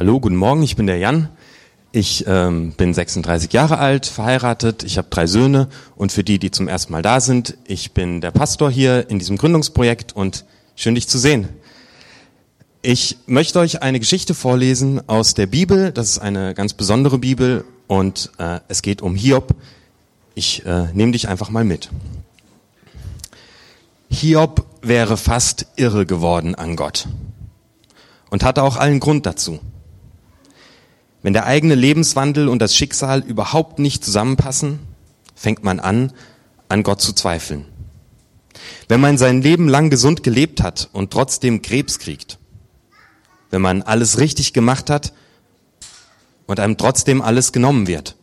Hallo, guten Morgen, ich bin der Jan. Ich ähm, bin 36 Jahre alt, verheiratet, ich habe drei Söhne und für die, die zum ersten Mal da sind, ich bin der Pastor hier in diesem Gründungsprojekt und schön dich zu sehen. Ich möchte euch eine Geschichte vorlesen aus der Bibel, das ist eine ganz besondere Bibel und äh, es geht um Hiob. Ich äh, nehme dich einfach mal mit. Hiob wäre fast irre geworden an Gott und hatte auch allen Grund dazu. Wenn der eigene Lebenswandel und das Schicksal überhaupt nicht zusammenpassen, fängt man an, an Gott zu zweifeln. Wenn man sein Leben lang gesund gelebt hat und trotzdem Krebs kriegt, wenn man alles richtig gemacht hat und einem trotzdem alles genommen wird.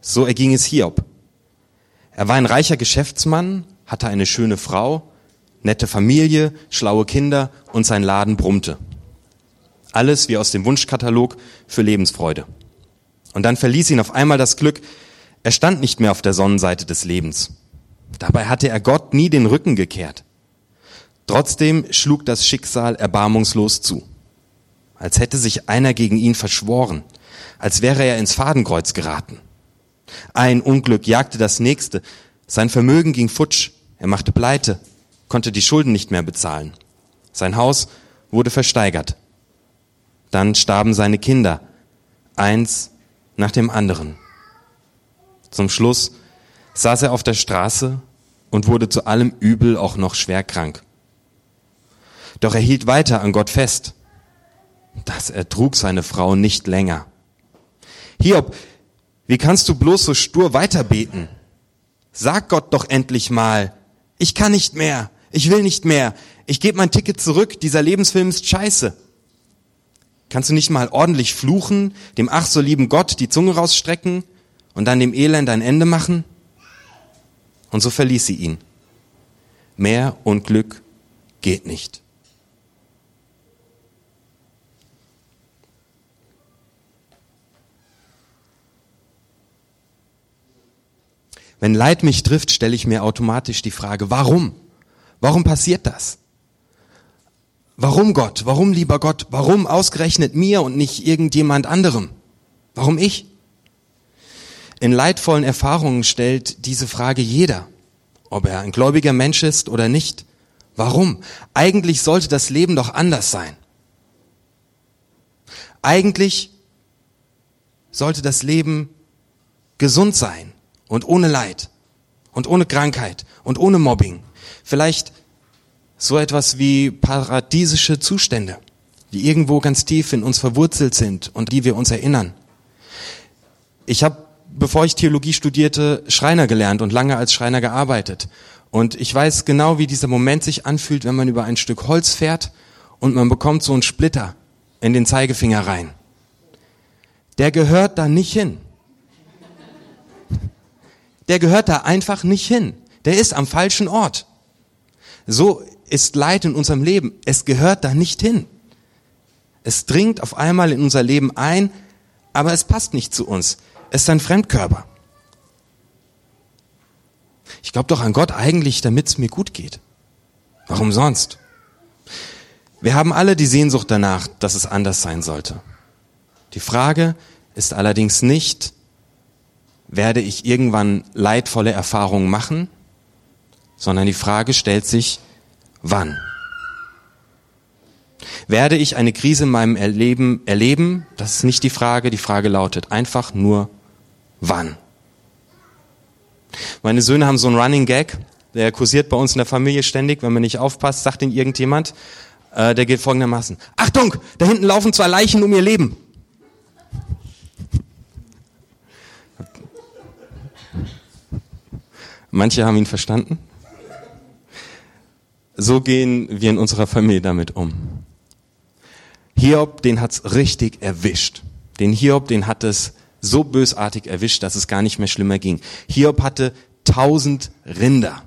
So erging es Hiob. Er war ein reicher Geschäftsmann, hatte eine schöne Frau, nette Familie, schlaue Kinder und sein Laden brummte. Alles wie aus dem Wunschkatalog für Lebensfreude. Und dann verließ ihn auf einmal das Glück. Er stand nicht mehr auf der Sonnenseite des Lebens. Dabei hatte er Gott nie den Rücken gekehrt. Trotzdem schlug das Schicksal erbarmungslos zu. Als hätte sich einer gegen ihn verschworen. Als wäre er ins Fadenkreuz geraten. Ein Unglück jagte das nächste. Sein Vermögen ging futsch. Er machte Pleite, konnte die Schulden nicht mehr bezahlen. Sein Haus wurde versteigert. Dann starben seine Kinder, eins nach dem anderen. Zum Schluss saß er auf der Straße und wurde zu allem Übel auch noch schwer krank. Doch er hielt weiter an Gott fest. Das ertrug seine Frau nicht länger. Hiob, wie kannst du bloß so stur weiterbeten? Sag Gott doch endlich mal, ich kann nicht mehr, ich will nicht mehr, ich gebe mein Ticket zurück, dieser Lebensfilm ist scheiße. Kannst du nicht mal ordentlich fluchen, dem ach so lieben Gott die Zunge rausstrecken und dann dem Elend ein Ende machen? Und so verließ sie ihn. Mehr Unglück geht nicht. Wenn Leid mich trifft, stelle ich mir automatisch die Frage, warum? Warum passiert das? Warum Gott? Warum lieber Gott? Warum ausgerechnet mir und nicht irgendjemand anderem? Warum ich? In leidvollen Erfahrungen stellt diese Frage jeder, ob er ein gläubiger Mensch ist oder nicht. Warum? Eigentlich sollte das Leben doch anders sein. Eigentlich sollte das Leben gesund sein und ohne Leid und ohne Krankheit und ohne Mobbing. Vielleicht so etwas wie paradiesische Zustände, die irgendwo ganz tief in uns verwurzelt sind und die wir uns erinnern. Ich habe, bevor ich Theologie studierte, Schreiner gelernt und lange als Schreiner gearbeitet. Und ich weiß genau, wie dieser Moment sich anfühlt, wenn man über ein Stück Holz fährt und man bekommt so einen Splitter in den Zeigefinger rein. Der gehört da nicht hin. Der gehört da einfach nicht hin. Der ist am falschen Ort. So ist Leid in unserem Leben. Es gehört da nicht hin. Es dringt auf einmal in unser Leben ein, aber es passt nicht zu uns. Es ist ein Fremdkörper. Ich glaube doch an Gott eigentlich, damit es mir gut geht. Warum sonst? Wir haben alle die Sehnsucht danach, dass es anders sein sollte. Die Frage ist allerdings nicht, werde ich irgendwann leidvolle Erfahrungen machen, sondern die Frage stellt sich, wann? Werde ich eine Krise in meinem Erleben erleben? Das ist nicht die Frage. Die Frage lautet einfach nur, wann? Meine Söhne haben so einen Running Gag, der kursiert bei uns in der Familie ständig. Wenn man nicht aufpasst, sagt ihn irgendjemand. Äh, der geht folgendermaßen. Achtung, da hinten laufen zwei Leichen um ihr Leben. Manche haben ihn verstanden, so gehen wir in unserer Familie damit um. Hiob, den hat's richtig erwischt. Den Hiob, den hat es so bösartig erwischt, dass es gar nicht mehr schlimmer ging. Hiob hatte tausend Rinder.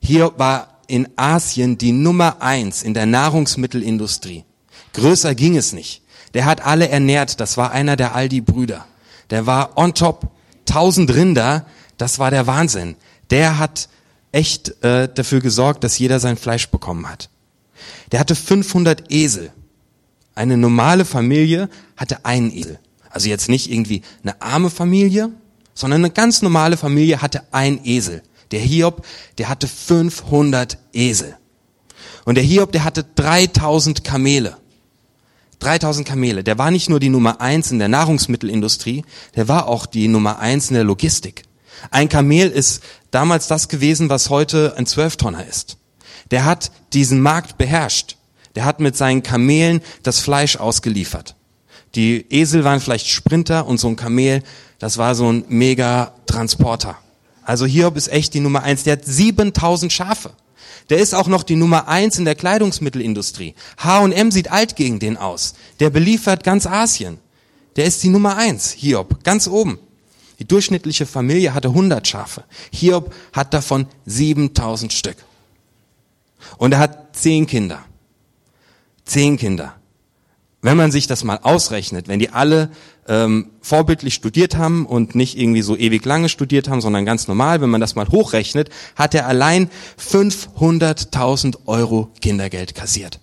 Hiob war in Asien die Nummer eins in der Nahrungsmittelindustrie. Größer ging es nicht. Der hat alle ernährt. Das war einer der Aldi-Brüder. Der war on top. Tausend Rinder. Das war der Wahnsinn. Der hat echt äh, dafür gesorgt, dass jeder sein Fleisch bekommen hat. Der hatte 500 Esel. Eine normale Familie hatte einen Esel. Also jetzt nicht irgendwie eine arme Familie, sondern eine ganz normale Familie hatte einen Esel. Der Hiob, der hatte 500 Esel. Und der Hiob, der hatte 3000 Kamele. 3000 Kamele. Der war nicht nur die Nummer eins in der Nahrungsmittelindustrie, der war auch die Nummer eins in der Logistik. Ein Kamel ist damals das gewesen, was heute ein Zwölftonner ist. Der hat diesen Markt beherrscht. Der hat mit seinen Kamelen das Fleisch ausgeliefert. Die Esel waren vielleicht Sprinter und so ein Kamel, das war so ein mega Transporter. Also Hiob ist echt die Nummer eins. Der hat 7000 Schafe. Der ist auch noch die Nummer eins in der Kleidungsmittelindustrie. H&M sieht alt gegen den aus. Der beliefert ganz Asien. Der ist die Nummer eins, Hiob, ganz oben. Die durchschnittliche Familie hatte 100 Schafe. Hiob hat davon 7000 Stück. Und er hat zehn Kinder. Zehn Kinder. Wenn man sich das mal ausrechnet, wenn die alle ähm, vorbildlich studiert haben und nicht irgendwie so ewig lange studiert haben, sondern ganz normal, wenn man das mal hochrechnet, hat er allein 500.000 Euro Kindergeld kassiert.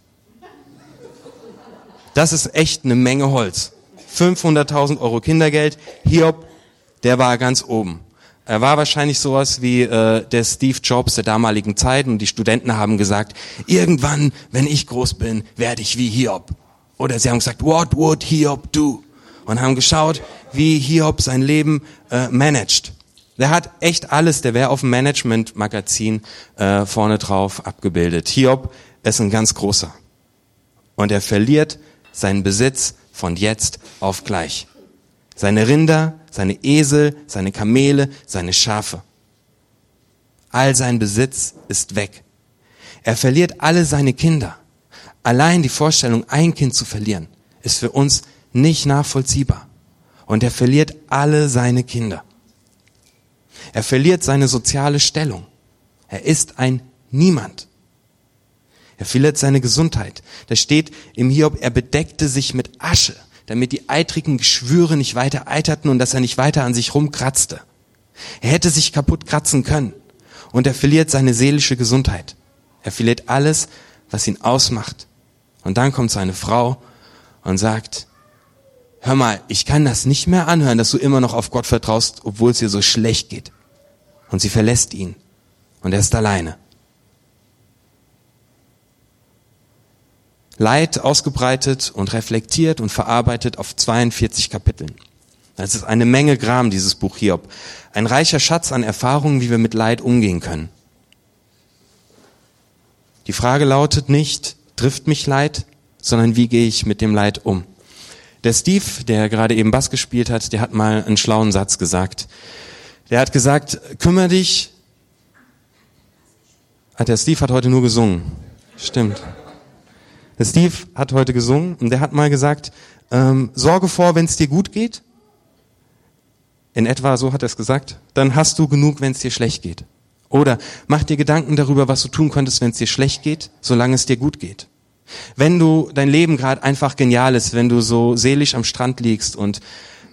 Das ist echt eine Menge Holz. 500.000 Euro Kindergeld. Hiob, der war ganz oben. Er war wahrscheinlich sowas wie äh, der Steve Jobs der damaligen Zeit und die Studenten haben gesagt, irgendwann, wenn ich groß bin, werde ich wie Hiob. Oder sie haben gesagt, what would Hiob do? Und haben geschaut, wie Hiob sein Leben äh, managt. Der hat echt alles, der wäre auf dem Management-Magazin äh, vorne drauf abgebildet. Hiob ist ein ganz großer. Und er verliert seinen Besitz von jetzt auf gleich. Seine Rinder, seine Esel, seine Kamele, seine Schafe. All sein Besitz ist weg. Er verliert alle seine Kinder. Allein die Vorstellung, ein Kind zu verlieren, ist für uns nicht nachvollziehbar. Und er verliert alle seine Kinder. Er verliert seine soziale Stellung. Er ist ein Niemand. Er verliert seine Gesundheit. Da steht im Hiob, er bedeckte sich mit Asche damit die eitrigen Geschwüre nicht weiter eiterten und dass er nicht weiter an sich rumkratzte. Er hätte sich kaputt kratzen können und er verliert seine seelische Gesundheit. Er verliert alles, was ihn ausmacht. Und dann kommt seine Frau und sagt, hör mal, ich kann das nicht mehr anhören, dass du immer noch auf Gott vertraust, obwohl es dir so schlecht geht. Und sie verlässt ihn und er ist alleine. Leid ausgebreitet und reflektiert und verarbeitet auf 42 Kapiteln. Das ist eine Menge Gram, dieses Buch Hiob. Ein reicher Schatz an Erfahrungen, wie wir mit Leid umgehen können. Die Frage lautet nicht, trifft mich Leid, sondern wie gehe ich mit dem Leid um? Der Steve, der gerade eben Bass gespielt hat, der hat mal einen schlauen Satz gesagt. Der hat gesagt, kümmere dich. Ah, der Steve hat heute nur gesungen. Stimmt. Der Steve hat heute gesungen und der hat mal gesagt, ähm, sorge vor, wenn es dir gut geht. In etwa so hat er es gesagt. Dann hast du genug, wenn es dir schlecht geht. Oder mach dir Gedanken darüber, was du tun könntest, wenn es dir schlecht geht, solange es dir gut geht. Wenn du dein Leben gerade einfach genial ist, wenn du so seelisch am Strand liegst und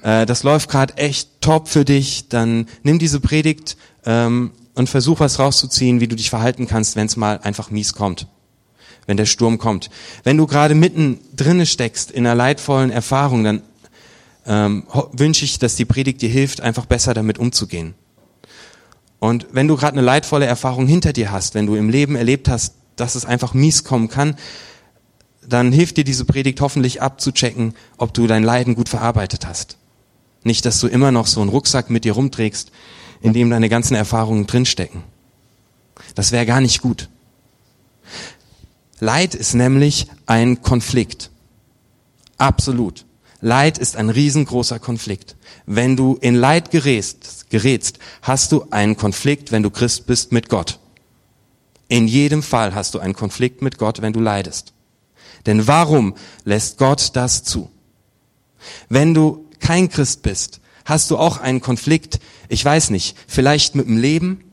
äh, das läuft gerade echt top für dich, dann nimm diese Predigt ähm, und versuch was rauszuziehen, wie du dich verhalten kannst, wenn es mal einfach mies kommt wenn der Sturm kommt. Wenn du gerade mitten drinne steckst in einer leidvollen Erfahrung, dann ähm, wünsche ich, dass die Predigt dir hilft, einfach besser damit umzugehen. Und wenn du gerade eine leidvolle Erfahrung hinter dir hast, wenn du im Leben erlebt hast, dass es einfach mies kommen kann, dann hilft dir diese Predigt hoffentlich abzuchecken, ob du dein Leiden gut verarbeitet hast. Nicht, dass du immer noch so einen Rucksack mit dir rumträgst, in dem deine ganzen Erfahrungen drinstecken. Das wäre gar nicht gut. Leid ist nämlich ein Konflikt. Absolut. Leid ist ein riesengroßer Konflikt. Wenn du in Leid gerätst, gerätst, hast du einen Konflikt, wenn du Christ bist, mit Gott. In jedem Fall hast du einen Konflikt mit Gott, wenn du leidest. Denn warum lässt Gott das zu? Wenn du kein Christ bist, hast du auch einen Konflikt, ich weiß nicht, vielleicht mit dem Leben?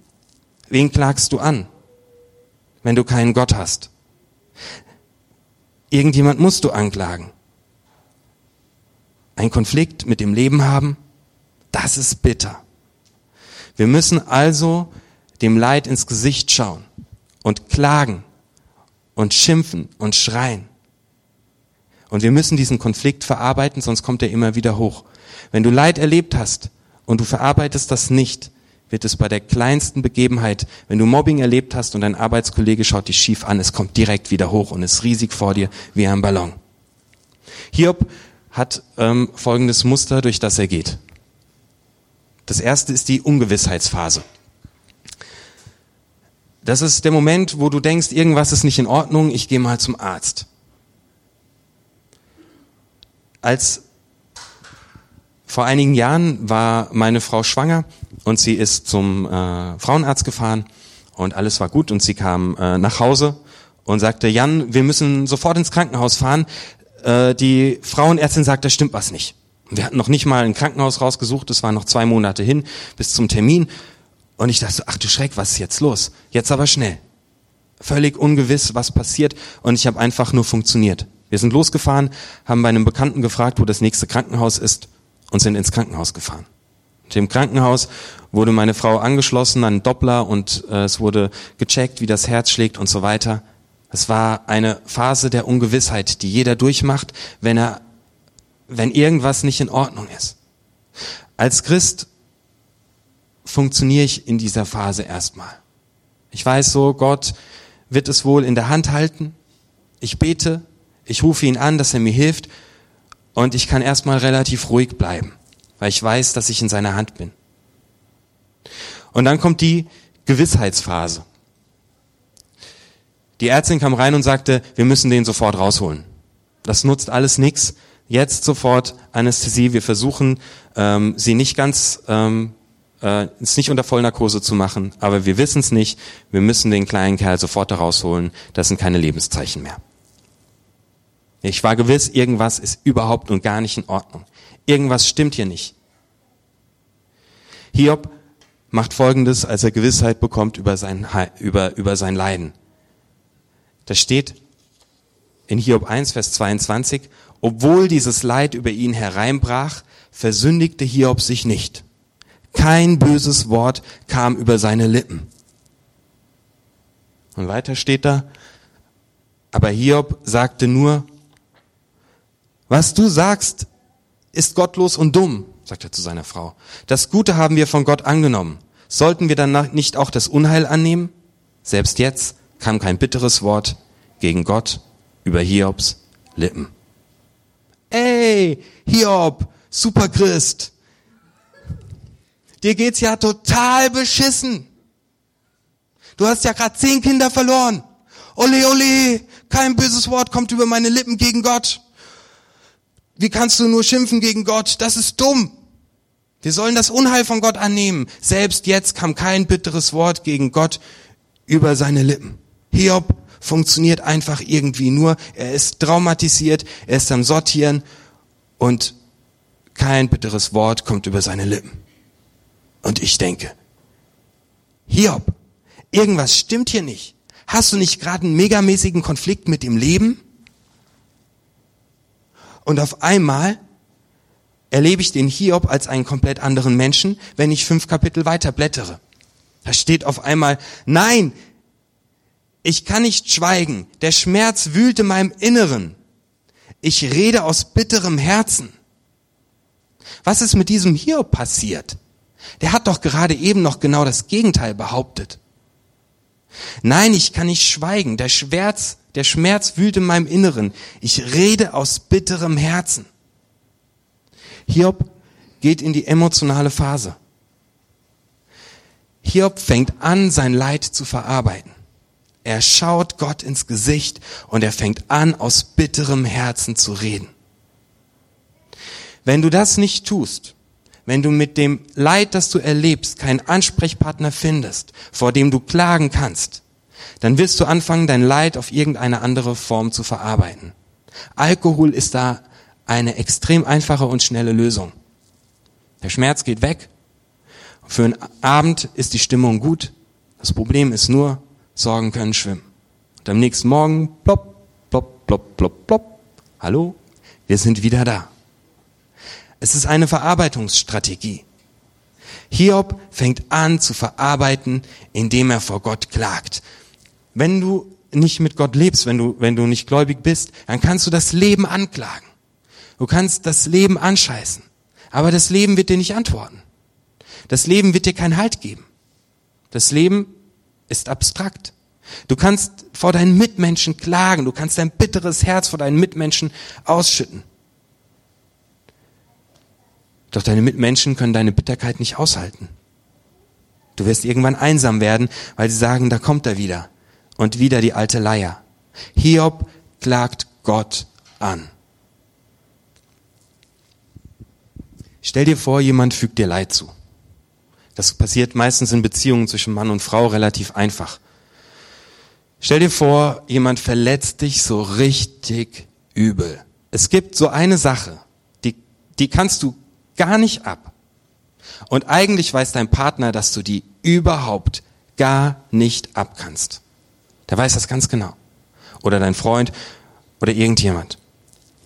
Wen klagst du an, wenn du keinen Gott hast? Irgendjemand musst du anklagen. Ein Konflikt mit dem Leben haben, das ist bitter. Wir müssen also dem Leid ins Gesicht schauen und klagen und schimpfen und schreien. Und wir müssen diesen Konflikt verarbeiten, sonst kommt er immer wieder hoch. Wenn du Leid erlebt hast und du verarbeitest das nicht, wird es bei der kleinsten Begebenheit, wenn du Mobbing erlebt hast und dein Arbeitskollege schaut dich schief an, es kommt direkt wieder hoch und ist riesig vor dir wie ein Ballon. Hiob hat ähm, folgendes Muster, durch das er geht. Das erste ist die Ungewissheitsphase. Das ist der Moment, wo du denkst, irgendwas ist nicht in Ordnung, ich gehe mal zum Arzt. Als vor einigen Jahren war meine Frau schwanger und sie ist zum äh, Frauenarzt gefahren und alles war gut und sie kam äh, nach Hause und sagte, Jan, wir müssen sofort ins Krankenhaus fahren. Äh, die Frauenärztin sagt, da stimmt was nicht. Wir hatten noch nicht mal ein Krankenhaus rausgesucht, es waren noch zwei Monate hin bis zum Termin. Und ich dachte, ach du Schreck, was ist jetzt los? Jetzt aber schnell. Völlig ungewiss, was passiert. Und ich habe einfach nur funktioniert. Wir sind losgefahren, haben bei einem Bekannten gefragt, wo das nächste Krankenhaus ist und sind ins Krankenhaus gefahren. Dem Krankenhaus wurde meine Frau angeschlossen an Doppler und äh, es wurde gecheckt, wie das Herz schlägt und so weiter. Es war eine Phase der Ungewissheit, die jeder durchmacht, wenn er wenn irgendwas nicht in Ordnung ist. Als Christ funktioniere ich in dieser Phase erstmal. Ich weiß so, Gott wird es wohl in der Hand halten. Ich bete, ich rufe ihn an, dass er mir hilft und ich kann erstmal relativ ruhig bleiben, weil ich weiß, dass ich in seiner Hand bin. Und dann kommt die Gewissheitsphase. Die Ärztin kam rein und sagte, wir müssen den sofort rausholen. Das nutzt alles nichts jetzt sofort Anästhesie. Wir versuchen, ähm, sie nicht ganz, ähm, äh, es nicht unter Vollnarkose zu machen, aber wir wissen es nicht. Wir müssen den kleinen Kerl sofort da rausholen. Das sind keine Lebenszeichen mehr. Ich war gewiss, irgendwas ist überhaupt und gar nicht in Ordnung. Irgendwas stimmt hier nicht. Hiob macht Folgendes, als er Gewissheit bekommt über sein, über, über sein Leiden. Da steht in Hiob 1, Vers 22, obwohl dieses Leid über ihn hereinbrach, versündigte Hiob sich nicht. Kein böses Wort kam über seine Lippen. Und weiter steht da, aber Hiob sagte nur, was du sagst, ist gottlos und dumm, sagt er zu seiner Frau. Das Gute haben wir von Gott angenommen. Sollten wir dann nicht auch das Unheil annehmen? Selbst jetzt kam kein bitteres Wort gegen Gott über Hiobs Lippen ey, Hiob, super Christ, dir geht's ja total beschissen. Du hast ja gerade zehn Kinder verloren. Ole, ole, kein böses Wort kommt über meine Lippen gegen Gott. Wie kannst du nur schimpfen gegen Gott? Das ist dumm. Wir sollen das Unheil von Gott annehmen. Selbst jetzt kam kein bitteres Wort gegen Gott über seine Lippen. Hiob funktioniert einfach irgendwie nur. Er ist traumatisiert, er ist am Sortieren und kein bitteres Wort kommt über seine Lippen. Und ich denke, Hiob, irgendwas stimmt hier nicht. Hast du nicht gerade einen megamäßigen Konflikt mit dem Leben? Und auf einmal erlebe ich den Hiob als einen komplett anderen Menschen, wenn ich fünf Kapitel weiter blättere. Da steht auf einmal, nein, ich kann nicht schweigen. Der Schmerz wühlt in meinem Inneren. Ich rede aus bitterem Herzen. Was ist mit diesem hier passiert? Der hat doch gerade eben noch genau das Gegenteil behauptet. Nein, ich kann nicht schweigen. Der Schmerz, der Schmerz wühlt in meinem Inneren. Ich rede aus bitterem Herzen. Hiob geht in die emotionale Phase. Hiob fängt an, sein Leid zu verarbeiten. Er schaut Gott ins Gesicht und er fängt an, aus bitterem Herzen zu reden. Wenn du das nicht tust, wenn du mit dem Leid, das du erlebst, keinen Ansprechpartner findest, vor dem du klagen kannst, dann wirst du anfangen, dein Leid auf irgendeine andere Form zu verarbeiten. Alkohol ist da eine extrem einfache und schnelle Lösung. Der Schmerz geht weg. Für einen Abend ist die Stimmung gut. Das Problem ist nur, Sorgen können schwimmen. Und am nächsten Morgen, plopp, plopp, plopp, plopp, plopp. Hallo, wir sind wieder da. Es ist eine Verarbeitungsstrategie. Hiob fängt an zu verarbeiten, indem er vor Gott klagt. Wenn du nicht mit Gott lebst, wenn du, wenn du nicht gläubig bist, dann kannst du das Leben anklagen. Du kannst das Leben anscheißen. Aber das Leben wird dir nicht antworten. Das Leben wird dir keinen Halt geben. Das Leben ist abstrakt. Du kannst vor deinen Mitmenschen klagen, du kannst dein bitteres Herz vor deinen Mitmenschen ausschütten. Doch deine Mitmenschen können deine Bitterkeit nicht aushalten. Du wirst irgendwann einsam werden, weil sie sagen, da kommt er wieder. Und wieder die alte Leier. Hiob klagt Gott an. Stell dir vor, jemand fügt dir Leid zu. Das passiert meistens in Beziehungen zwischen Mann und Frau relativ einfach. Stell dir vor, jemand verletzt dich so richtig übel. Es gibt so eine Sache, die, die kannst du gar nicht ab. Und eigentlich weiß dein Partner, dass du die überhaupt gar nicht abkannst. Der weiß das ganz genau. Oder dein Freund oder irgendjemand.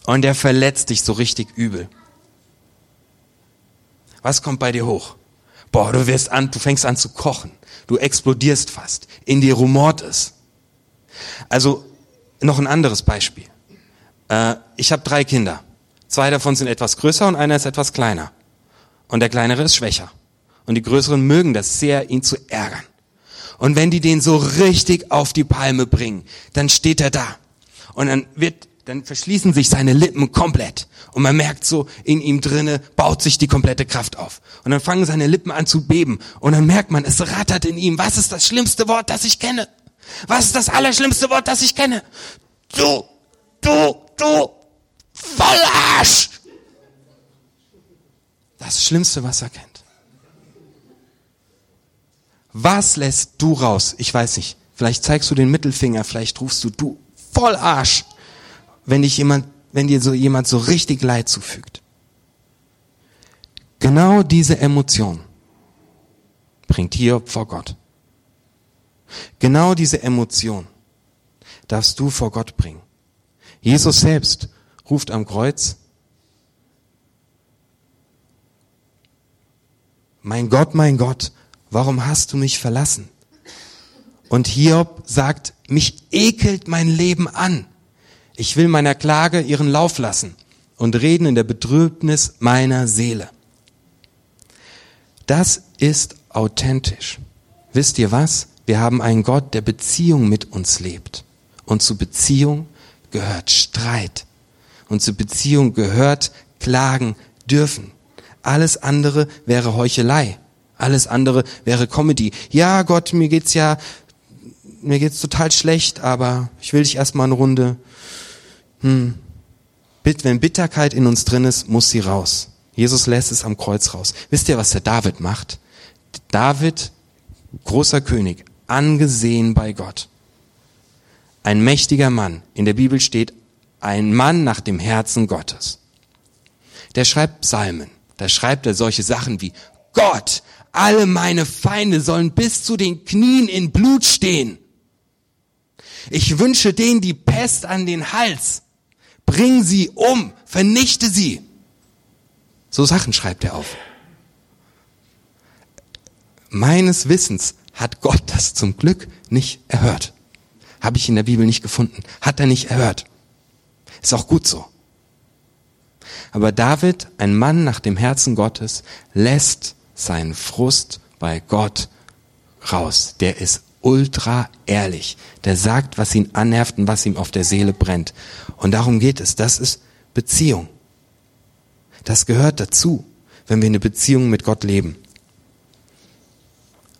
Und der verletzt dich so richtig übel. Was kommt bei dir hoch? Boah, du wirst an, du fängst an zu kochen. Du explodierst fast. In dir rumort es. Also noch ein anderes Beispiel. Äh, ich habe drei Kinder. Zwei davon sind etwas größer und einer ist etwas kleiner. Und der kleinere ist schwächer. Und die größeren mögen das sehr, ihn zu ärgern. Und wenn die den so richtig auf die Palme bringen, dann steht er da. Und dann wird, dann verschließen sich seine Lippen komplett. Und man merkt so, in ihm drinne baut sich die komplette Kraft auf. Und dann fangen seine Lippen an zu beben. Und dann merkt man, es rattert in ihm. Was ist das schlimmste Wort, das ich kenne? Was ist das allerschlimmste Wort, das ich kenne? Du, du, du, Vollarsch! Das Schlimmste, was er kennt. Was lässt du raus? Ich weiß nicht. Vielleicht zeigst du den Mittelfinger, vielleicht rufst du du Vollarsch, wenn dich jemand, wenn dir so jemand so richtig Leid zufügt. Genau diese Emotion bringt Hiob vor Gott. Genau diese Emotion darfst du vor Gott bringen. Jesus selbst ruft am Kreuz, mein Gott, mein Gott, warum hast du mich verlassen? Und Hiob sagt, mich ekelt mein Leben an. Ich will meiner Klage ihren Lauf lassen und reden in der Betrübnis meiner Seele. Das ist authentisch. Wisst ihr was? Wir haben einen Gott, der Beziehung mit uns lebt. Und zu Beziehung gehört Streit. Und zu Beziehung gehört Klagen dürfen. Alles andere wäre Heuchelei. Alles andere wäre Comedy. Ja, Gott, mir geht's ja, mir geht's total schlecht, aber ich will dich erstmal eine Runde. Hm. Wenn Bitterkeit in uns drin ist, muss sie raus. Jesus lässt es am Kreuz raus. Wisst ihr, was der David macht? David, großer König, angesehen bei Gott. Ein mächtiger Mann. In der Bibel steht ein Mann nach dem Herzen Gottes. Der schreibt Psalmen. Da schreibt er solche Sachen wie Gott, alle meine Feinde sollen bis zu den Knien in Blut stehen. Ich wünsche denen die Pest an den Hals. Bring sie um, vernichte sie. So Sachen schreibt er auf. Meines Wissens hat Gott das zum Glück nicht erhört. Habe ich in der Bibel nicht gefunden. Hat er nicht erhört. Ist auch gut so. Aber David, ein Mann nach dem Herzen Gottes, lässt seinen Frust bei Gott raus. Der ist ultra ehrlich. Der sagt, was ihn annervt und was ihm auf der Seele brennt. Und darum geht es. Das ist Beziehung. Das gehört dazu, wenn wir eine Beziehung mit Gott leben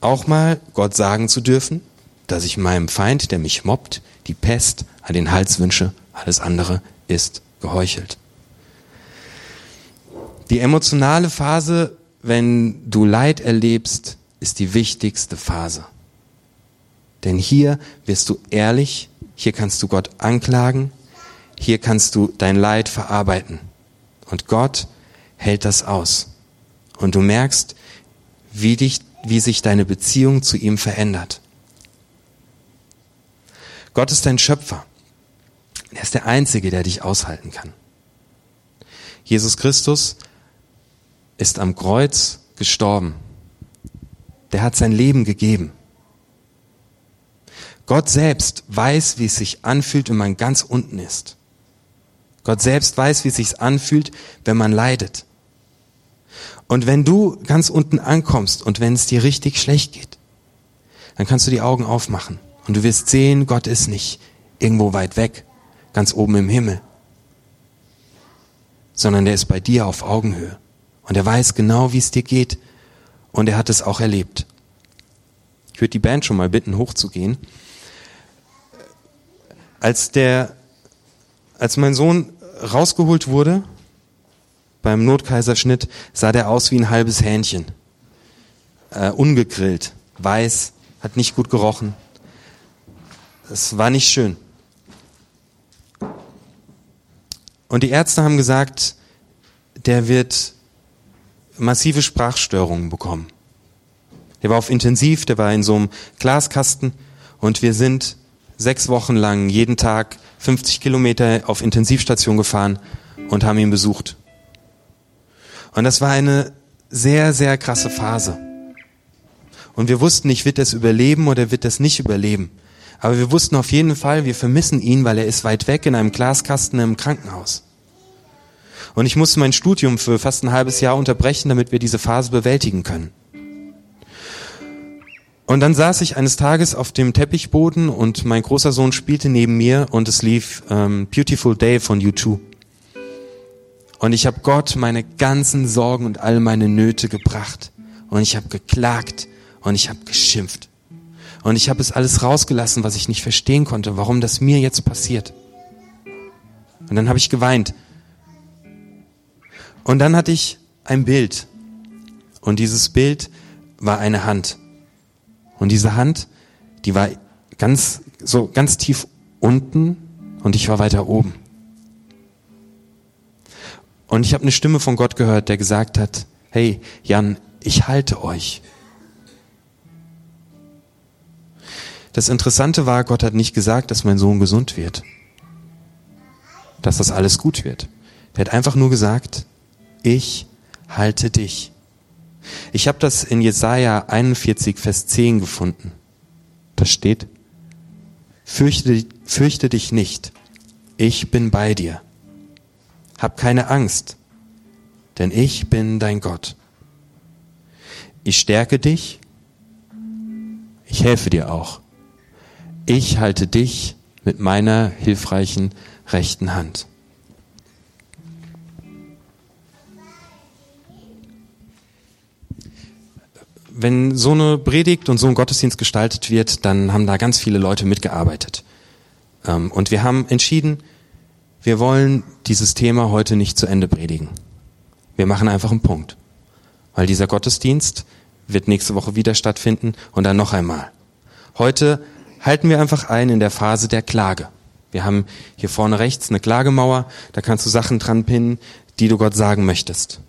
auch mal Gott sagen zu dürfen, dass ich meinem Feind, der mich mobbt, die Pest an den Hals wünsche, alles andere ist geheuchelt. Die emotionale Phase, wenn du Leid erlebst, ist die wichtigste Phase. Denn hier wirst du ehrlich, hier kannst du Gott anklagen, hier kannst du dein Leid verarbeiten. Und Gott hält das aus. Und du merkst, wie dich wie sich deine Beziehung zu ihm verändert. Gott ist dein Schöpfer. Er ist der Einzige, der dich aushalten kann. Jesus Christus ist am Kreuz gestorben. Der hat sein Leben gegeben. Gott selbst weiß, wie es sich anfühlt, wenn man ganz unten ist. Gott selbst weiß, wie es sich anfühlt, wenn man leidet. Und wenn du ganz unten ankommst und wenn es dir richtig schlecht geht, dann kannst du die Augen aufmachen und du wirst sehen, Gott ist nicht irgendwo weit weg, ganz oben im Himmel, sondern er ist bei dir auf Augenhöhe. Und er weiß genau, wie es dir geht. Und er hat es auch erlebt. Ich würde die Band schon mal bitten, hochzugehen. Als der, als mein Sohn rausgeholt wurde, beim Notkaiserschnitt, sah der aus wie ein halbes Hähnchen. Äh, ungegrillt, weiß, hat nicht gut gerochen. Es war nicht schön. Und die Ärzte haben gesagt, der wird massive Sprachstörungen bekommen. Der war auf Intensiv, der war in so einem Glaskasten und wir sind sechs Wochen lang jeden Tag 50 Kilometer auf Intensivstation gefahren und haben ihn besucht. Und das war eine sehr, sehr krasse Phase. Und wir wussten nicht, wird es überleben oder wird es nicht überleben. Aber wir wussten auf jeden Fall, wir vermissen ihn, weil er ist weit weg in einem Glaskasten im Krankenhaus. Und ich musste mein Studium für fast ein halbes Jahr unterbrechen, damit wir diese Phase bewältigen können. Und dann saß ich eines Tages auf dem Teppichboden und mein großer Sohn spielte neben mir und es lief ähm, Beautiful Day von U2. Und ich habe Gott meine ganzen Sorgen und all meine Nöte gebracht. Und ich habe geklagt und ich habe geschimpft. Und ich habe es alles rausgelassen, was ich nicht verstehen konnte, warum das mir jetzt passiert. Und dann habe ich geweint. Und dann hatte ich ein Bild. Und dieses Bild war eine Hand. Und diese Hand, die war ganz, so ganz tief unten und ich war weiter oben. Und ich habe eine Stimme von Gott gehört, der gesagt hat, hey Jan, ich halte euch. Das Interessante war, Gott hat nicht gesagt, dass mein Sohn gesund wird. Dass das alles gut wird. Er hat einfach nur gesagt, ich halte dich. Ich habe das in Jesaja 41, Vers 10 gefunden. Da steht, fürchte, fürchte dich nicht, ich bin bei dir. Hab keine Angst, denn ich bin dein Gott. Ich stärke dich, ich helfe dir auch ich halte dich mit meiner hilfreichen rechten Hand. Wenn so eine Predigt und so ein Gottesdienst gestaltet wird, dann haben da ganz viele Leute mitgearbeitet. Ähm, und wir haben entschieden, wir wollen dieses Thema heute nicht zu Ende predigen. Wir machen einfach einen Punkt. Weil dieser Gottesdienst wird nächste Woche wieder stattfinden und dann noch einmal. Heute halten wir einfach ein in der Phase der Klage. Wir haben hier vorne rechts eine Klagemauer, da kannst du Sachen dran pinnen, die du Gott sagen möchtest.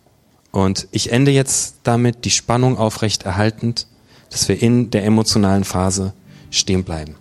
Und ich ende jetzt damit die Spannung aufrecht erhaltend, dass wir in der emotionalen Phase stehen bleiben.